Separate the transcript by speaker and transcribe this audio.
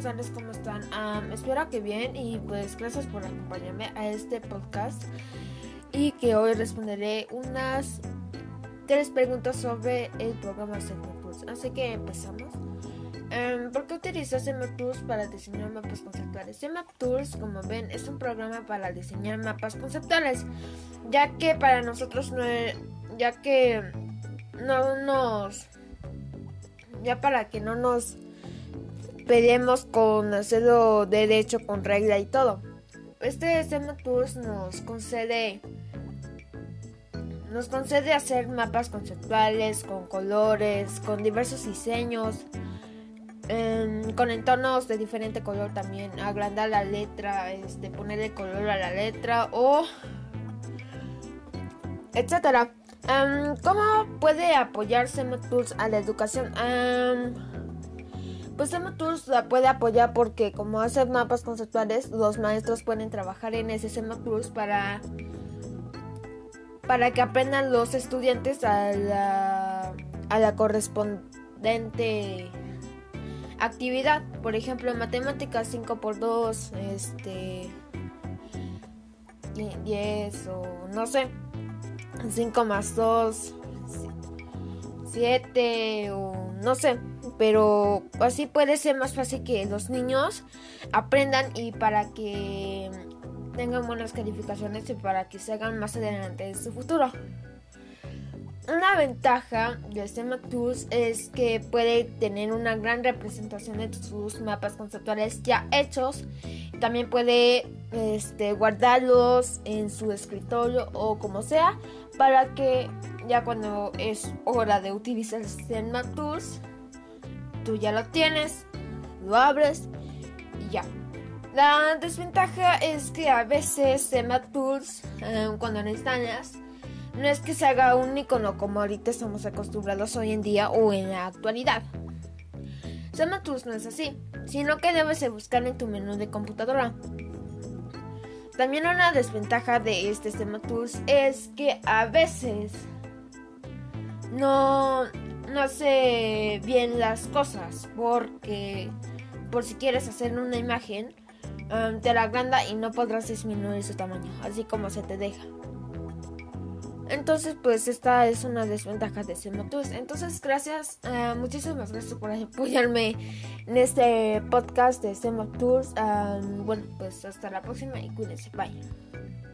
Speaker 1: tardes, ¿cómo están? espero que bien y pues gracias por acompañarme a este podcast y que hoy responderé unas tres preguntas sobre el programa Plus. Así que empezamos. ¿Por qué utilizas Tools para diseñar mapas conceptuales? Tools, como ven, es un programa para diseñar mapas conceptuales, ya que para nosotros no, ya que no nos, ya para que no nos pedimos con hacerlo derecho, con regla y todo. Este Tools nos concede nos concede hacer mapas conceptuales con colores, con diversos diseños, Em, con entornos de diferente color también. Agrandar la letra, este, ponerle color a la letra o etcétera. Em, ¿Cómo puede apoyar Tools a la educación? Um, pues Tools la puede apoyar porque como hace mapas conceptuales, los maestros pueden trabajar en ese Tools para para que aprendan los estudiantes a la, a la correspondiente actividad. Por ejemplo, en matemáticas 5 por 2, este 10 o no sé, 5 más 2, 7 o no sé. Pero así puede ser más fácil que los niños aprendan y para que tengan buenas calificaciones y para que se hagan más adelante en su futuro. Una ventaja de este Tools es que puede tener una gran representación de sus mapas conceptuales ya hechos. También puede este, guardarlos en su escritorio o como sea para que ya cuando es hora de utilizar este Tools, tú ya lo tienes, lo abres y ya. La desventaja es que a veces Tools, eh, cuando lo instalas, no es que se haga un icono como ahorita estamos acostumbrados hoy en día o en la actualidad. Tools no es así, sino que debes de buscar en tu menú de computadora. También una desventaja de este Tools es que a veces no, no hace bien las cosas porque por si quieres hacer una imagen um, te la agranda y no podrás disminuir su tamaño, así como se te deja. Entonces, pues esta es una desventaja de Tools. Entonces, gracias, uh, muchísimas gracias por apoyarme en este podcast de Tools. bueno, pues hasta la próxima y cuídense. Bye.